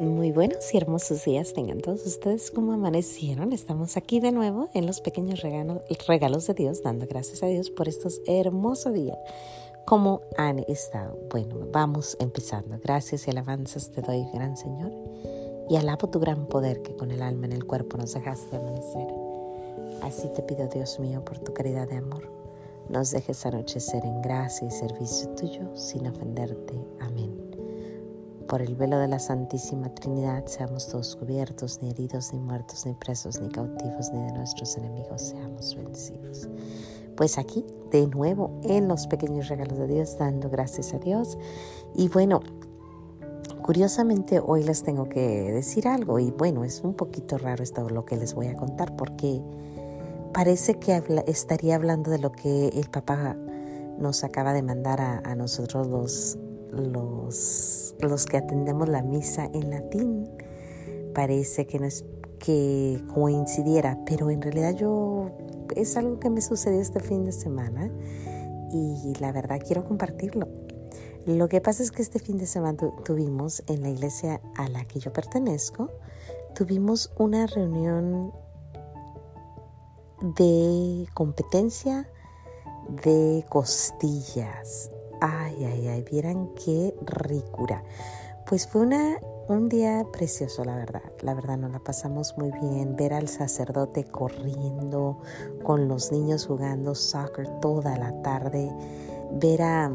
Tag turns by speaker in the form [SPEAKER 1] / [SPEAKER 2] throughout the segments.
[SPEAKER 1] Muy buenos y hermosos días tengan todos ustedes como amanecieron. Estamos aquí de nuevo en los pequeños regalos de Dios, dando gracias a Dios por estos hermosos días. ¿Cómo han estado? Bueno, vamos empezando. Gracias y alabanzas te doy, gran Señor, y alabo tu gran poder que con el alma en el cuerpo nos dejaste amanecer. Así te pido, Dios mío, por tu caridad de amor, nos dejes anochecer en gracia y servicio tuyo sin ofenderte. Amén. Por el velo de la Santísima Trinidad seamos todos cubiertos, ni heridos, ni muertos, ni presos, ni cautivos, ni de nuestros enemigos seamos vencidos. Pues aquí, de nuevo, en los pequeños regalos de Dios, dando gracias a Dios. Y bueno, curiosamente hoy les tengo que decir algo. Y bueno, es un poquito raro esto lo que les voy a contar porque parece que estaría hablando de lo que el papá nos acaba de mandar a, a nosotros los los, los que atendemos la misa en latín. Parece que, no es, que coincidiera, pero en realidad yo es algo que me sucedió este fin de semana y la verdad quiero compartirlo. Lo que pasa es que este fin de semana tuvimos en la iglesia a la que yo pertenezco, tuvimos una reunión de competencia de costillas Ay, ay, ay, vieran qué ricura. Pues fue una, un día precioso, la verdad. La verdad, nos la pasamos muy bien. Ver al sacerdote corriendo, con los niños jugando soccer toda la tarde. Ver a,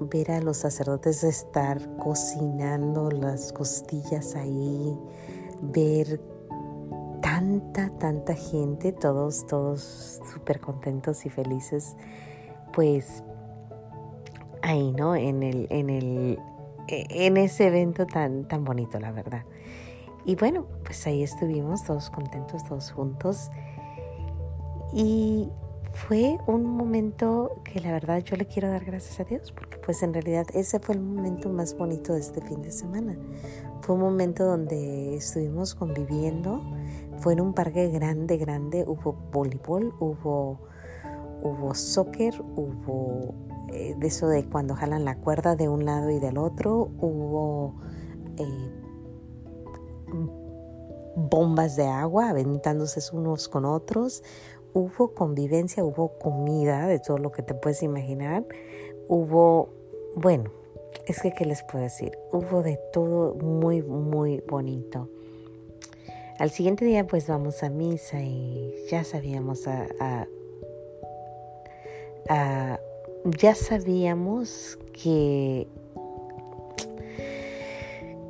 [SPEAKER 1] ver a los sacerdotes estar cocinando las costillas ahí. Ver tanta, tanta gente, todos, todos súper contentos y felices. Pues ahí, ¿no? En, el, en, el, e, en ese evento tan, tan bonito, la verdad. Y bueno, pues ahí estuvimos todos contentos, todos juntos. Y fue un momento que la verdad yo le quiero dar gracias a Dios, porque pues en realidad ese fue el momento más bonito de este fin de semana. Fue un momento donde estuvimos conviviendo, fue en un parque grande, grande, hubo voleibol, hubo, hubo soccer, hubo eh, de eso de cuando jalan la cuerda de un lado y del otro, hubo eh, bombas de agua aventándose unos con otros, hubo convivencia, hubo comida de todo lo que te puedes imaginar, hubo, bueno, es que, ¿qué les puedo decir? Hubo de todo muy, muy bonito. Al siguiente día pues vamos a misa y ya sabíamos a ya sabíamos que,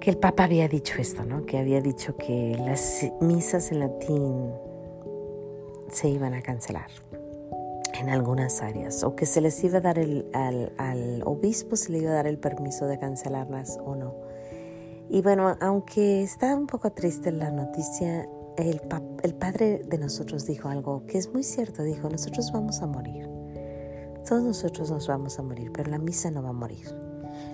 [SPEAKER 1] que el Papa había dicho esto, ¿no? Que había dicho que las misas en latín se iban a cancelar en algunas áreas o que se les iba a dar el, al, al obispo se le iba a dar el permiso de cancelarlas o no. Y bueno, aunque está un poco triste la noticia, el, el padre de nosotros dijo algo que es muy cierto, dijo, nosotros vamos a morir. Todos nosotros nos vamos a morir, pero la misa no va a morir.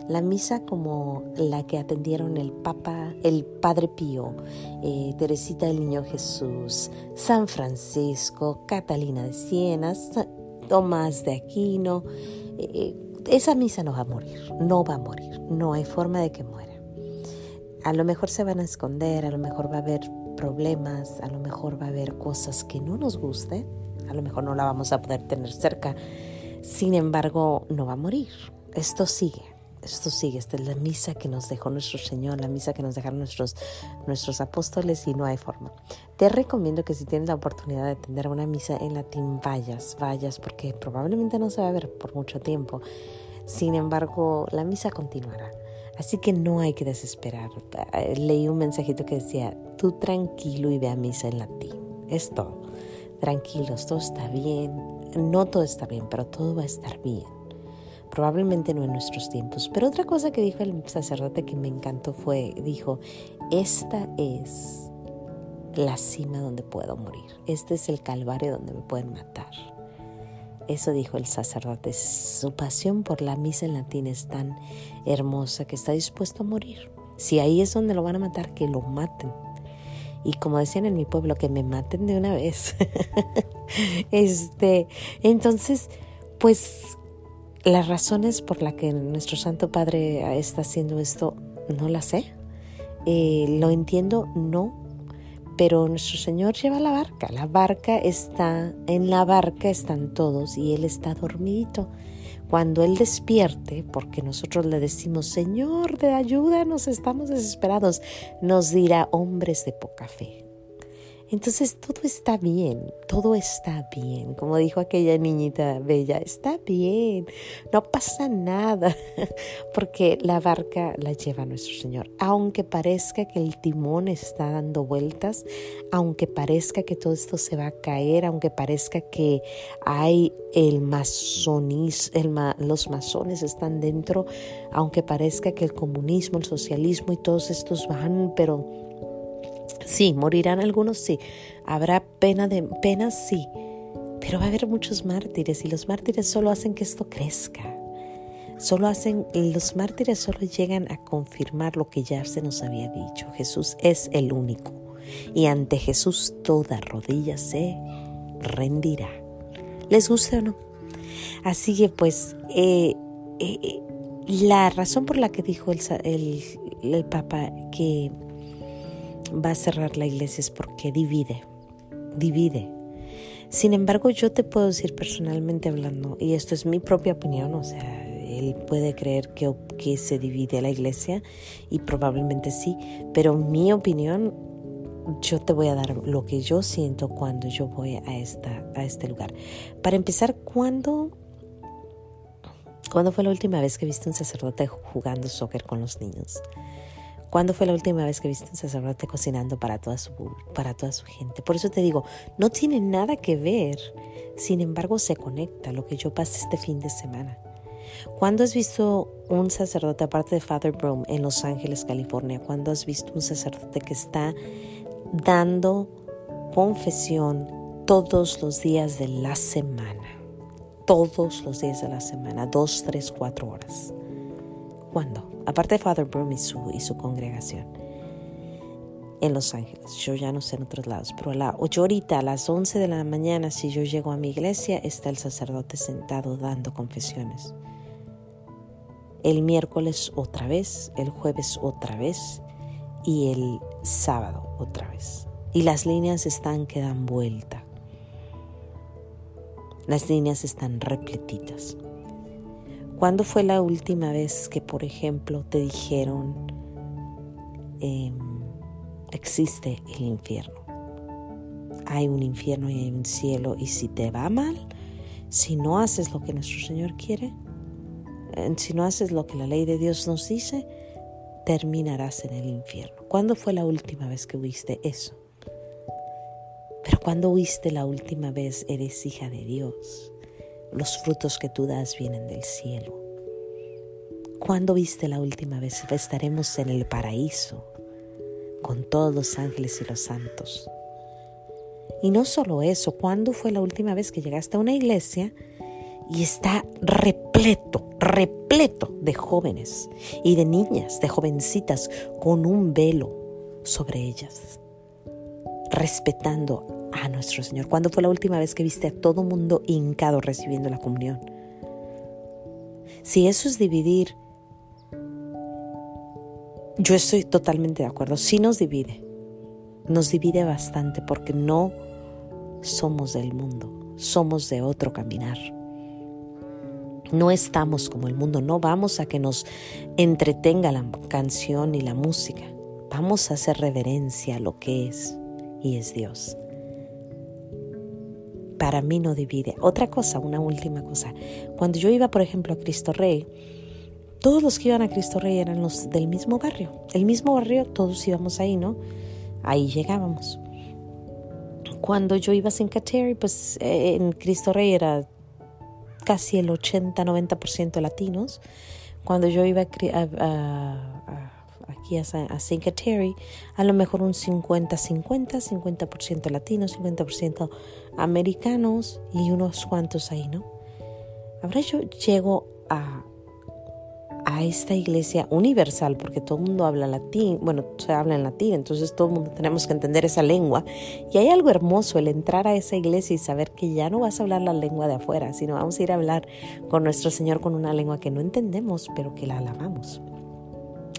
[SPEAKER 1] La misa como la que atendieron el Papa, el Padre Pío, eh, Teresita del Niño Jesús, San Francisco, Catalina de Siena, Tomás de Aquino, eh, esa misa no va a morir, no va a morir, no hay forma de que muera. A lo mejor se van a esconder, a lo mejor va a haber problemas, a lo mejor va a haber cosas que no nos gusten, a lo mejor no la vamos a poder tener cerca sin embargo, no va a morir. Esto sigue. Esto sigue, esta es la misa que nos dejó nuestro Señor, la misa que nos dejaron nuestros, nuestros apóstoles y no hay forma. Te recomiendo que si tienes la oportunidad de atender una misa en latín, vayas, vayas, porque probablemente no se va a ver por mucho tiempo. Sin embargo, la misa continuará. Así que no hay que desesperar. Leí un mensajito que decía, tú tranquilo y ve a misa en latín. Es todo. Tranquilos, todo está bien, no todo está bien, pero todo va a estar bien. Probablemente no en nuestros tiempos. Pero otra cosa que dijo el sacerdote que me encantó fue, dijo, esta es la cima donde puedo morir. Este es el calvario donde me pueden matar. Eso dijo el sacerdote. Su pasión por la misa en latín es tan hermosa que está dispuesto a morir. Si ahí es donde lo van a matar, que lo maten. Y como decían en mi pueblo, que me maten de una vez. este, entonces, pues las razones por las que nuestro Santo Padre está haciendo esto, no las sé. Eh, ¿Lo entiendo? No. Pero nuestro Señor lleva la barca. La barca está, en la barca están todos y Él está dormidito. Cuando Él despierte, porque nosotros le decimos, Señor, de ayuda, nos estamos desesperados, nos dirá, hombres de poca fe. Entonces todo está bien, todo está bien. Como dijo aquella niñita bella, está bien, no pasa nada, porque la barca la lleva nuestro Señor. Aunque parezca que el timón está dando vueltas, aunque parezca que todo esto se va a caer, aunque parezca que hay el masonis, el los masones están dentro, aunque parezca que el comunismo, el socialismo y todos estos van, pero Sí, morirán algunos, sí. Habrá pena de penas, sí. Pero va a haber muchos mártires y los mártires solo hacen que esto crezca. Solo hacen, los mártires solo llegan a confirmar lo que ya se nos había dicho. Jesús es el único. Y ante Jesús toda rodilla se rendirá. ¿Les gusta o no? Así que pues eh, eh, la razón por la que dijo el, el, el Papa que va a cerrar la iglesia es porque divide, divide. Sin embargo, yo te puedo decir personalmente hablando, y esto es mi propia opinión, o sea, él puede creer que, que se divide la iglesia y probablemente sí, pero mi opinión, yo te voy a dar lo que yo siento cuando yo voy a, esta, a este lugar. Para empezar, ¿cuándo, ¿cuándo fue la última vez que viste un sacerdote jugando soccer con los niños? ¿Cuándo fue la última vez que viste un sacerdote cocinando para toda, su, para toda su gente? Por eso te digo, no tiene nada que ver, sin embargo se conecta lo que yo pasé este fin de semana. ¿Cuándo has visto un sacerdote, aparte de Father Broom, en Los Ángeles, California? ¿Cuándo has visto un sacerdote que está dando confesión todos los días de la semana? Todos los días de la semana, dos, tres, cuatro horas. ¿Cuándo? aparte de Father Broom y su, congregación en Los Ángeles. Yo ya no sé en otros lados, pero a la, yo ahorita a las 11 de la mañana, si yo llego a mi iglesia, está el sacerdote sentado dando confesiones. El miércoles otra vez, el jueves otra vez y el sábado otra vez. Y las líneas están que dan vuelta. Las líneas están repletitas. ¿Cuándo fue la última vez que, por ejemplo, te dijeron, em, existe el infierno? Hay un infierno y hay un cielo y si te va mal, si no haces lo que nuestro Señor quiere, si no haces lo que la ley de Dios nos dice, terminarás en el infierno. ¿Cuándo fue la última vez que oíste eso? Pero cuando oíste la última vez eres hija de Dios los frutos que tú das vienen del cielo. ¿Cuándo viste la última vez? Estaremos en el paraíso con todos los ángeles y los santos. Y no solo eso, ¿cuándo fue la última vez que llegaste a una iglesia y está repleto, repleto de jóvenes y de niñas, de jovencitas con un velo sobre ellas, respetando a nuestro Señor? ¿Cuándo fue la última vez que viste a todo mundo hincado recibiendo la comunión? Si eso es dividir, yo estoy totalmente de acuerdo. Sí nos divide, nos divide bastante porque no somos del mundo, somos de otro caminar. No estamos como el mundo, no vamos a que nos entretenga la canción y la música. Vamos a hacer reverencia a lo que es y es Dios para mí no divide. Otra cosa, una última cosa. Cuando yo iba, por ejemplo, a Cristo Rey, todos los que iban a Cristo Rey eran los del mismo barrio. El mismo barrio, todos íbamos ahí, ¿no? Ahí llegábamos. Cuando yo iba a St. Kateri, pues eh, en Cristo Rey era casi el 80-90% latinos. Cuando yo iba a, aquí a, St. Kateri, a lo mejor un 50-50, 50%, latinos, 50% americanos y unos cuantos ahí, ¿no? Ahora yo llego a, a esta iglesia universal, porque todo el mundo habla latín, bueno, se habla en latín, entonces todo el mundo tenemos que entender esa lengua. Y hay algo hermoso el entrar a esa iglesia y saber que ya no vas a hablar la lengua de afuera, sino vamos a ir a hablar con nuestro Señor con una lengua que no entendemos, pero que la alabamos.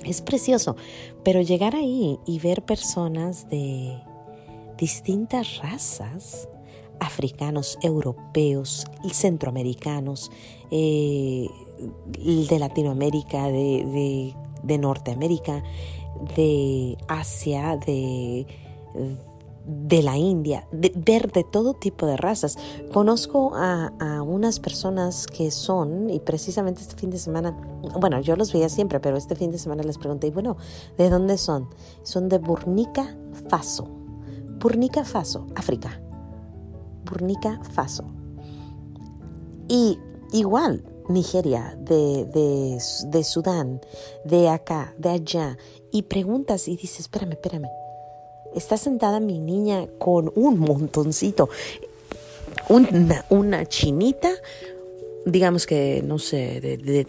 [SPEAKER 1] Es precioso, pero llegar ahí y ver personas de distintas razas, africanos, europeos, centroamericanos, eh, de Latinoamérica, de, Norteamérica, de Asia, de, de la India, de, ver de todo tipo de razas. Conozco a, a, unas personas que son, y precisamente este fin de semana, bueno, yo los veía siempre, pero este fin de semana les pregunté, bueno, ¿de dónde son? Son de Burnica Faso. Burnica Faso, África. Burnica Faso. Y igual, Nigeria, de, de, de, Sudán, de acá, de allá, y preguntas y dices, espérame, espérame, está sentada mi niña con un montoncito, una, una chinita, digamos que, no sé, de,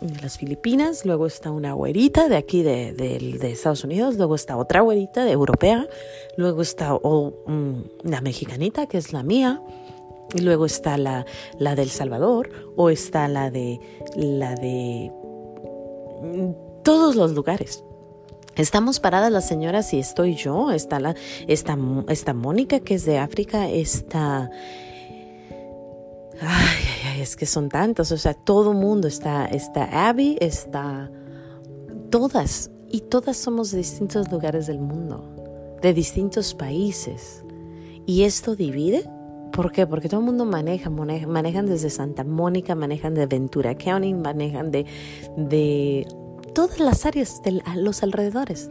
[SPEAKER 1] las Filipinas, luego está una güerita de aquí de, de, Estados Unidos, luego está otra güerita de europea, luego está una mexicanita que es la mía, y luego está la, la del Salvador o está la de la de todos los lugares. Estamos paradas las señoras y estoy yo, está la está, está Mónica que es de África, está es que son tantos, o sea, todo mundo está está Abby, está todas y todas somos de distintos lugares del mundo, de distintos países. ¿Y esto divide? ¿Por qué? Porque todo el mundo maneja, manejan desde Santa Mónica, manejan de Ventura County, manejan de, de todas las áreas de los alrededores.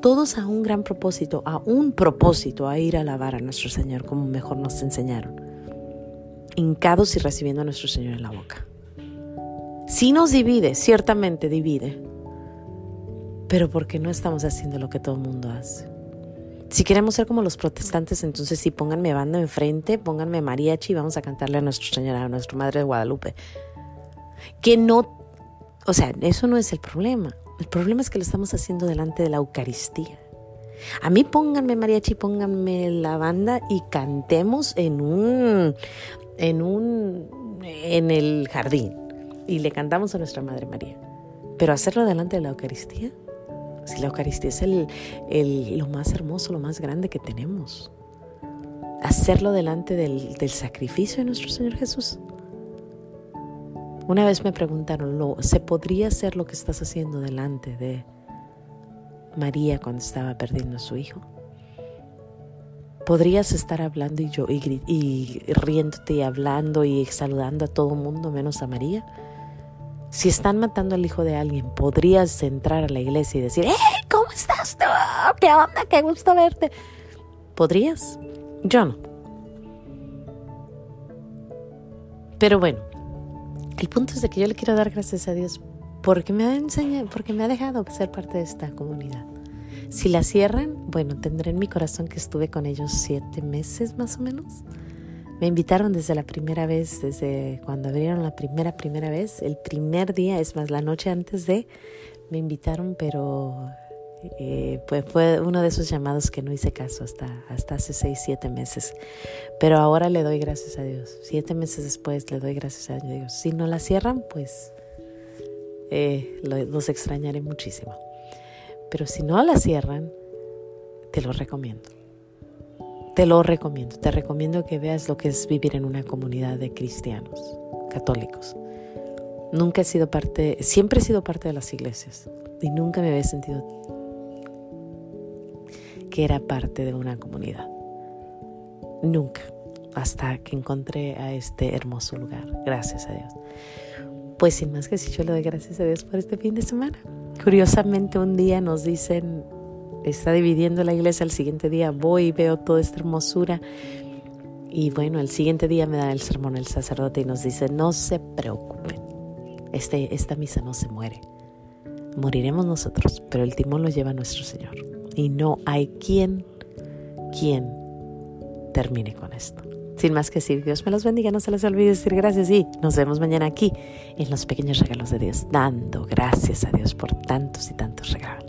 [SPEAKER 1] Todos a un gran propósito, a un propósito, a ir a alabar a nuestro Señor como mejor nos enseñaron. Hincados y recibiendo a nuestro Señor en la boca. Si nos divide, ciertamente divide, pero porque no estamos haciendo lo que todo el mundo hace. Si queremos ser como los protestantes, entonces sí, pónganme banda enfrente, pónganme mariachi y vamos a cantarle a Nuestra Señora, a Nuestra Madre de Guadalupe. Que no, o sea, eso no es el problema. El problema es que lo estamos haciendo delante de la Eucaristía. A mí pónganme mariachi, pónganme la banda y cantemos en un, en un, en el jardín y le cantamos a Nuestra Madre María. Pero hacerlo delante de la Eucaristía, si la Eucaristía es el, lo más hermoso, lo más grande que tenemos. Hacerlo delante del, sacrificio de nuestro Señor Jesús. Una vez me preguntaron, ¿se podría hacer lo que estás haciendo delante de María cuando estaba perdiendo a su hijo? ¿Podrías estar hablando y yo y, riéndote y hablando y saludando a todo el mundo menos a María? Si están matando al hijo de alguien, podrías entrar a la iglesia y decir, ¡Eh! ¿Cómo estás tú? ¿Qué onda? ¡Qué gusto verte! ¿Podrías? Yo no. Pero bueno, el punto es de que yo le quiero dar gracias a Dios porque me ha enseñado, porque me ha dejado ser parte de esta comunidad. Si la cierran, bueno, tendré en mi corazón que estuve con ellos siete meses más o menos me invitaron desde la primera vez, desde cuando abrieron la primera, primera vez, el primer día, es más, la noche antes de, me invitaron, pero eh, pues fue uno de esos llamados que no hice caso hasta, hasta hace seis, siete meses. Pero ahora le doy gracias a Dios. Siete meses después le doy gracias a Dios. Si no la cierran, pues eh, los extrañaré muchísimo. Pero si no la cierran, te lo recomiendo. Te lo recomiendo, te recomiendo que veas lo que es vivir en una comunidad de cristianos, católicos. Nunca he sido parte, siempre he sido parte de las iglesias y nunca me había sentido que era parte de una comunidad. Nunca, hasta que encontré a este hermoso lugar. Gracias a Dios. Pues sin más que si yo le doy gracias a Dios por este fin de semana. Curiosamente un día nos dicen está dividiendo la iglesia, al siguiente día voy y veo toda esta hermosura. Y bueno, el siguiente día me da el sermón el sacerdote y nos dice, no se preocupen, este, esta misa no se muere. Moriremos nosotros, pero el timón lo lleva nuestro Señor. Y no hay quien, quien termine con esto. Sin más que decir, Dios me los bendiga, no se les olvide decir gracias y nos vemos mañana aquí en los pequeños regalos de Dios, dando gracias a Dios por tantos y tantos regalos.